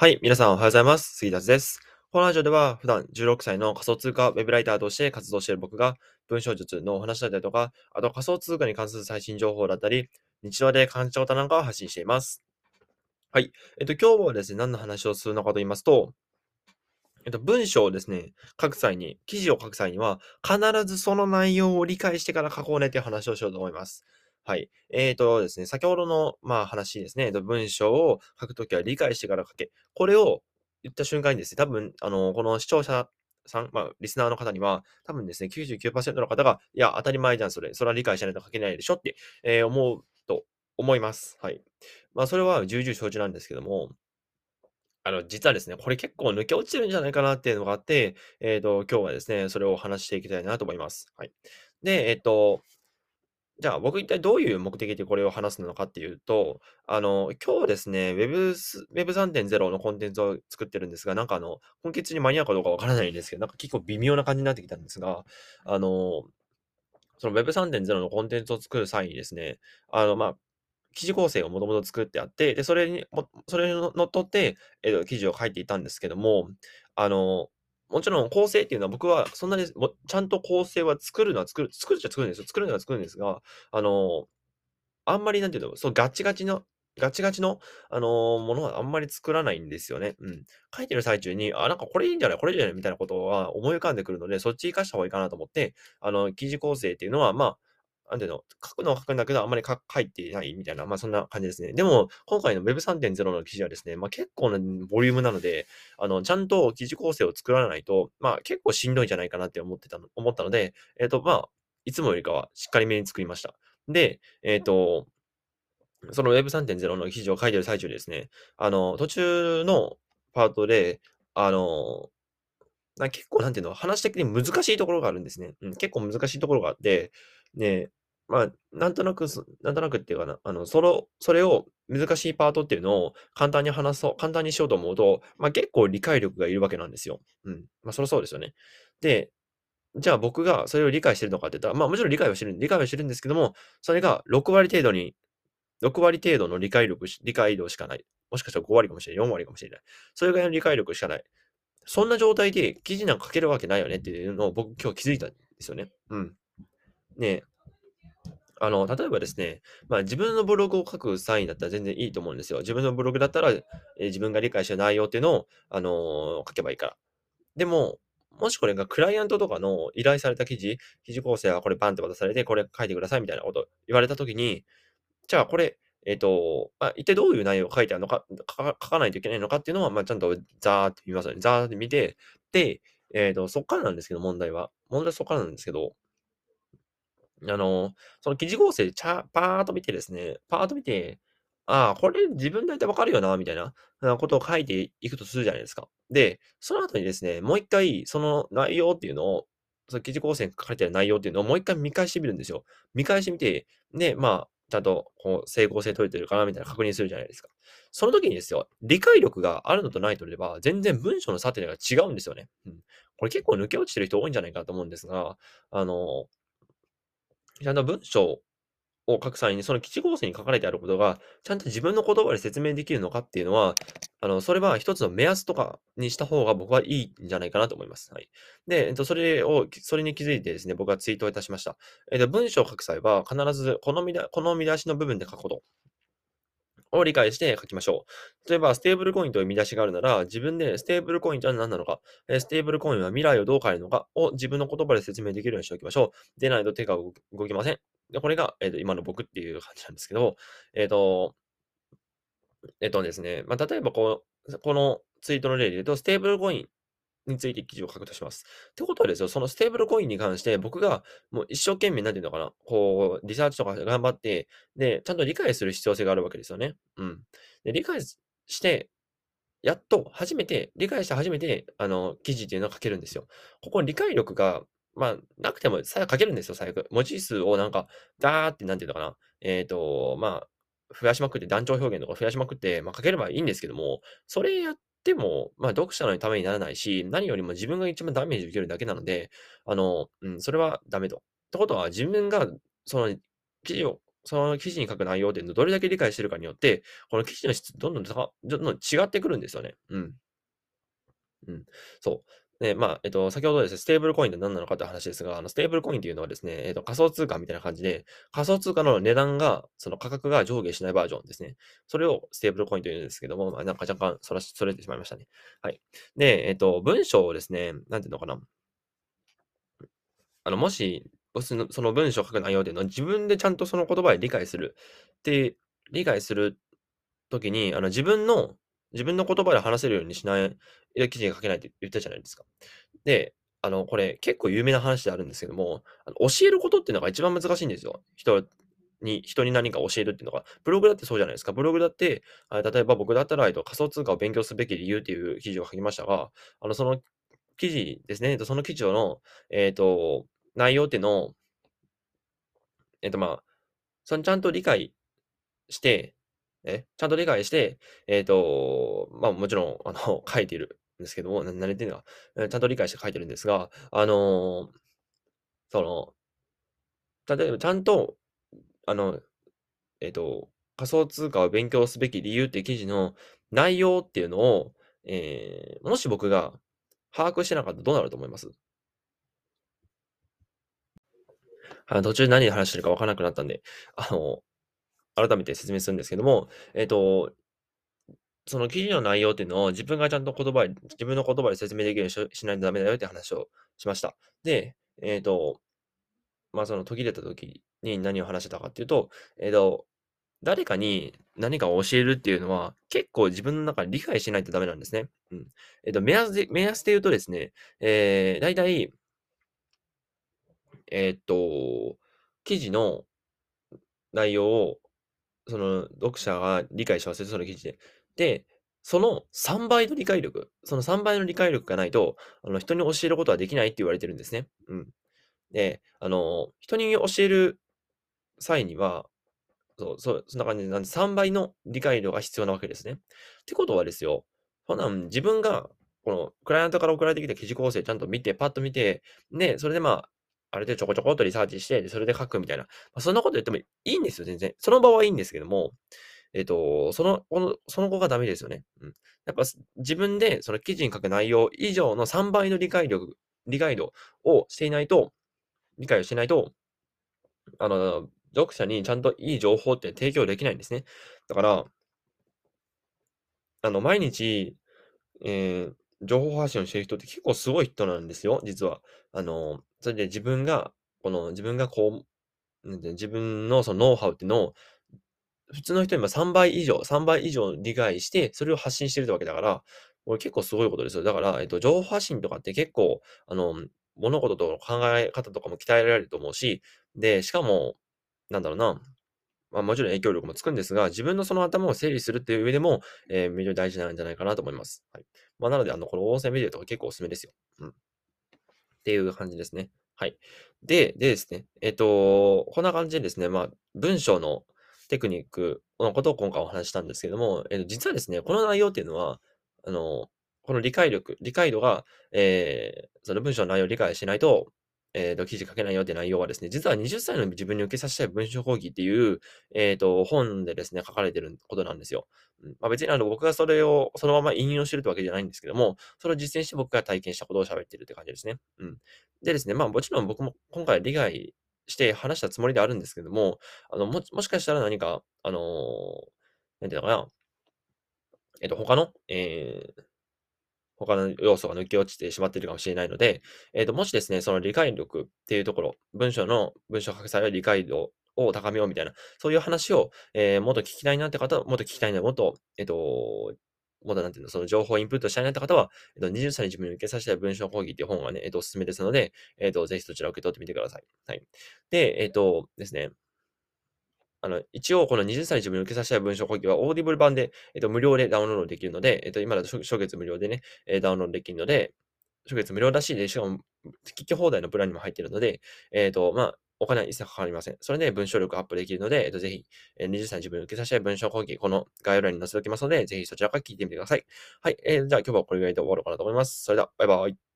はい、皆さんおはようございます。杉田です。このラジオでは普段16歳の仮想通貨ウェブライターとして活動している僕が文章術のお話だったりとか、あと仮想通貨に関する最新情報だったり、日常で感じたことなんかを発信しています。はい。えっと、今日はですね、何の話をするのかと言いますと、えっと、文章をですね、書く際に、記事を書く際には、必ずその内容を理解してから書こうねという話をしようと思います。はい。えっ、ー、とですね、先ほどの、まあ、話ですね、文章を書くときは理解してから書け。これを言った瞬間にですね、多分、あの、この視聴者さん、まあ、リスナーの方には、多分ですね、99%の方が、いや、当たり前じゃん、それ。それは理解しないと書けないでしょって、えー、思うと思います。はい。まあ、それは重々承知なんですけども、あの、実はですね、これ結構抜け落ちてるんじゃないかなっていうのがあって、えっ、ー、と、今日はですね、それをお話していきたいなと思います。はい。で、えっ、ー、と、じゃあ、僕一体どういう目的でこれを話すのかっていうと、あの、今日ですね、Web、Web3.0 のコンテンツを作ってるんですが、なんかあの、今月に間に合うかどうかわからないんですけど、なんか結構微妙な感じになってきたんですが、あの、その Web3.0 のコンテンツを作る際にですね、あの、まあ、記事構成をもともと作ってあって、で、それにそれにのっとって、えっと、記事を書いていたんですけども、あのもちろん構成っていうのは僕はそんなにもちゃんと構成は作るのは作る、作るっちゃ作るんですよ。作るのは作るんですが、あの、あんまりなんていうの、そうガチガチの、ガチガチの、あのものはあんまり作らないんですよね。うん。書いてる最中に、あ、なんかこれいいんじゃないこれいいんじゃないみたいなことは思い浮かんでくるので、そっち活かした方がいいかなと思って、あの、記事構成っていうのは、まあ、なんていうの、書くのは書くんだけど、あんまり書いてないみたいな、まあそんな感じですね。でも、今回の Web3.0 の記事はですね、まあ結構なボリュームなので、あの、ちゃんと記事構成を作らないと、まあ結構しんどいんじゃないかなって思ってたの、思ったので、えっ、ー、と、まあ、いつもよりかはしっかりめに作りました。で、えっ、ー、と、その Web3.0 の記事を書いてる最中ですね、あの、途中のパートで、あの、結構なんていうの、話的に難しいところがあるんですね。うん、結構難しいところがあって、ね、まあ、なんとなくなんとなくっていうかな、あの、そのそれを難しいパートっていうのを簡単に話そう簡単にしようと思うと、まあ、結構理解力がいるわけなんですよ。うん。まあ、そりゃそうですよね。で、じゃあ僕がそれを理解してるのかって言ったら、まあ、もちろん理解はしてる理解はしてるんですけども、それが6割程度に6割程度の理解力理解度しかない。もしかしたら5割かもしれない、4割かもしれない。それぐらいの理解力しかない。そんな状態で記事なんか書けるわけないよねっていうのを僕今日気づいたんですよね。うん。ねあの、例えばですね、まあ、自分のブログを書く際だったら全然いいと思うんですよ。自分のブログだったら、えー自分が理解した内容っていうのを、あのー書けばいいから。でも、もしこれがクライアントとかの依頼された記事、記事構成はこれバンって渡されて、これ書いてくださいみたいなこと言われたときに、じゃあこれ、えっ、と、まあ、一体どういう内容が書いてあるのか、書か書かないといけないのかっていうのは、まあ、ちゃんとザーって見ますよね。ザーって見て、で、えっ、と、そっからなんですけど、問題は。問題はそっからなんですけど、あの、その記事構成、ちゃパーっと見てですね、パーっと見て、ああ、これ自分大体わかるよな、みたいなことを書いていくとするじゃないですか。で、その後にですね、もう一回、その内容っていうのを、その記事構成に書かれてる内容っていうのをもう一回見返してみるんですよ。見返してみて、で、まあ、ちゃんとこう整合性取れてるかなみたいな確認するじゃないですか。その時にですよ、理解力があるのとないとでは、全然文章の差っていうのが違うんですよね。うん。これ結構抜け落ちてる人多いんじゃないかと思うんですが、あの、ちゃんと文章を書く際に、その基地構成に書かれてあることが、ちゃんと自分の言葉で説明できるのかっていうのは、あの、それは一つの目安とかにした方が僕はいいんじゃないかなと思います。はい。で、えっと、それを、それに気づいてですね、僕はツイートをいたしました。えっと、文章を書く際は、必ずこの見この見出しの部分で書くこと。を理解して書きましょう。例えば、ステーブルコインという見出しがあるなら、自分でステーブルコインとは何なのか、ステーブルコインは未来をどう変えるのか？を自分の言葉で説明できるようにしておきましょう。でないと手が動きません。で、これが、えっ、と、今の僕っていう感じなんですけど、えっ、と、えっ、とですね、まあ、例えばこう、このツイートの例で言うと、ステーブルコインについて記事を書くとします。ってことはですよ、そのステーブルコインに関して僕がもう一生懸命なんていうのかな、こう、リサーチとか頑張って、で、ちゃんと理解する必要性があるわけですよね。うん。で、理解して、やっと初めて、理解して初めて、あの、記事っていうのを書けるんですよ。ここ理解力がまあ、なくても、さ書けるんですよ、最悪。文字数をなんか、ダーって、なんていうのかな。えっ、ー、と、まあ、増やしまくって、団長表現とか増やしまくって、まあ、書ければいいんですけども、それやっっても、まあ、読者のためにならないし、何よりも自分が一番ダメージ受けるだけなので、あの、うん、それはダメと。ってことは、自分が、その、記事をその記事に書く内容っていうのをどれだけ理解してるかによって、この記事の質どんどんどんどん違ってくるんですよね。うん。うん。そう。で、まあ、えっと、先ほどですね、ステーブルコインって何なのかという話ですが、あの、ステーブルコインっていうのはですね、えっと、仮想通貨みたいな感じで、仮想通貨の値段が、その価格が上下しないバージョンですね。それをステーブルコインというんですけども、まあ、なんか若干そら、それてしまいましたね。はい。で、えっと、文章をですね、なんていうのかな。あの、もし、その文章を書く内容っていうのは自分でちゃんとその言葉で理解するって理解するときに、あの、自分の自分の言葉で話せるようにしない記事が書けないって言ったじゃないですか。で、あの、これ結構有名な話であるんですけども、あの教えることっていうのが一番難しいんですよ。人に、人に何か教えるっていうのが。ブログだってそうじゃないですか。ブログだって、あ例えば僕だったら、えっと、仮想通貨を勉強すべき理由っていう記事を書きましたが、あの、その記事ですね、その記事の、えっ、と、内容っていうのを、えっ、と、まあ、そのちゃんと理解して、え、ちゃんと理解して、えっ、と、まあ、もちろん、あの、書いてるんですけども、な何言ってんのか、えちゃんと理解して書いてるんですが、あの、その、例えばちゃんと、あの、えっ、と、仮想通貨を勉強すべき理由っていう記事の内容っていうのを、えー、もし僕が把握してなかったらどうなると思います？あ途中何で話してるか分からなくなったんで、あの、改めて説明するんですけども、えっ、と、その記事の内容っていうのを自分がちゃんと言葉で、自分の言葉で説明できるようにしないとダメだよって話をしました。で、えっ、と、まあその途切れた時に何を話してたかっていうと、えっ、と、誰かに何かを教えるっていうのは結構自分の中で理解しないとダメなんですね。うん。えっ、と、目安で、目安で言うとですね、えー、大体、えっ、と、記事の内容をその読者が理解しますよ、その記事で。で、その3倍の理解力、その3倍の理解力がないと、あの人に教えることはできないって言われてるんですね。うん。で、あの、人に教える際には、そう、そ、そんな感じで、なんで3倍の理解度が必要なわけですね。ってことはですよ、ほな、自分が、この、クライアントから送られてきた記事構成ちゃんと見て、パッと見て、で、それでまあ、あれでちょこちょこっとリサーチして、それで書くみたいな。まあ、そんなこと言ってもいいんですよ、全然。その場はいいんですけども、えっ、と、その、この、その後がダメですよね。うん。やっぱ自分でその記事に書く内容以上の3倍の理解力、理解度をしていないと、理解をしないと、あの、読者にちゃんといい情報って提供できないんですね。だから、あの、毎日、えー、情報発信をしてる人って結構すごい人なんですよ、実は。あの、それで自分が、この自分がこう、なんて自分のそのノウハウっていうのを、普通の人にも3倍以上、3倍以上理解して、それを発信してるってわけだから、これ結構すごいことですよ。だから、えっと、情報発信とかって結構、あの、物事との考え方とかも鍛えられると思うし、で、しかも、なんだろうな、まあ、もちろん影響力もつくんですが、自分のその頭を整理するっていう上でも、えー、非常に大事なんじゃないかなと思います。はい。まあ、なので、あの、この音声メディアとか結構おすすめですよ。うん。っていう感じですね。はい。で、でですね、えっ、と、こんな感じでですね、まあ、文章のテクニックのことを今回お話ししたんですけども、えー、実はですね、この内容っていうのは、あの、この理解力、理解度が、えー、その文章の内容を理解しないと、えっ、ー、と、記事書けないよって内容はですね、実は20歳の自分に受けさせたい文章講義っていう、えっ、ー、と、本でですね、書かれてることなんですよ。うん、まあ、別にあの、僕がそれをそのまま引用してるってわけじゃないんですけども、それを実践して僕が体験したことを喋ってるって感じですね。うん。でですね、まあ、もちろん僕も今回理解して話したつもりであるんですけども、あの、も、もしかしたら何か、あのー、なんていうのかな、えっ、と、他の、えー、他の要素が抜け落ちてしまっているかもしれないので、えっ、ー、と、もしですね、その理解力っていうところ、文章の、文章書く際は理解度を高めようみたいな、そういう話を、えー、もっと聞きたいなって方は、もっと聞きたいな、もっと、えっ、ー、と、もっとなんていうの、その情報をインプットしたいなって方は、えっ、と、20歳に自分に受けさせたい文章講義っていう本がね、えっ、と、おすすめですので、えっ、と、ぜひそちらを受け取ってみてください。はい。で、えっ、とですね、あの、一応この20歳に自分に受けさせたい文章講義は Audible 版で、えっと、無料でダウンロードできるので、えっと、今だと初月無料でね、えダウンロードできるので、初月無料だしで、しかも、聞き放題のプランにも入っているので、えっ、と、まあ、お金は一切かかりません。それで文章力アップできるので、えっと、ぜひ、えー、20歳自分に受けさせたい文章講義、この概要欄に載せておきますので、ぜひそちらから聞いてみてください。はい。えー、じゃあ今日はこれぐらいで終わろうかなと思います。それでは、バイバイ。